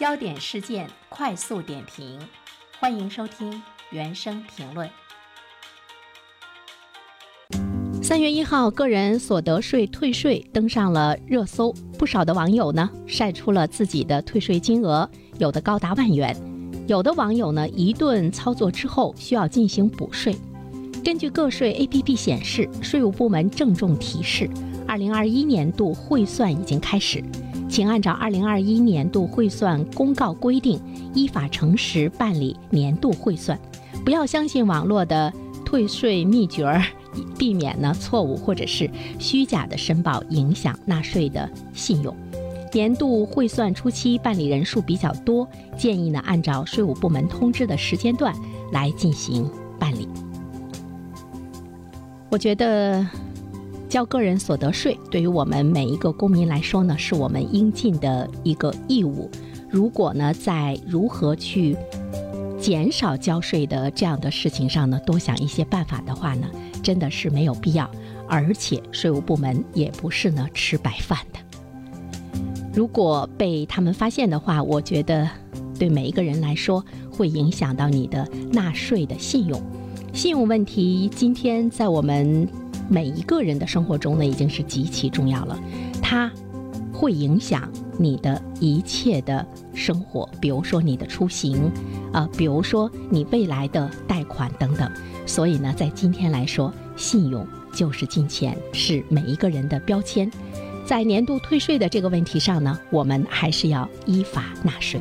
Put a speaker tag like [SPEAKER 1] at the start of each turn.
[SPEAKER 1] 焦点事件快速点评，欢迎收听原声评论。三月一号，个人所得税退税登上了热搜，不少的网友呢晒出了自己的退税金额，有的高达万元，有的网友呢一顿操作之后需要进行补税。根据个税 APP 显示，税务部门郑重提示：二零二一年度汇算已经开始，请按照二零二一年度汇算公告规定，依法诚实办理年度汇算，不要相信网络的退税秘诀儿。避免呢错误或者是虚假的申报影响纳税的信用。年度汇算初期办理人数比较多，建议呢按照税务部门通知的时间段来进行办理。我觉得交个人所得税对于我们每一个公民来说呢，是我们应尽的一个义务。如果呢在如何去减少交税的这样的事情上呢，多想一些办法的话呢。真的是没有必要，而且税务部门也不是呢吃白饭的。如果被他们发现的话，我觉得对每一个人来说会影响到你的纳税的信用。信用问题今天在我们每一个人的生活中呢，已经是极其重要了。它会影响你的一切的生活，比如说你的出行，啊，比如说你未来的贷款等等。所以呢，在今天来说，信用就是金钱，是每一个人的标签。在年度退税的这个问题上呢，我们还是要依法纳税。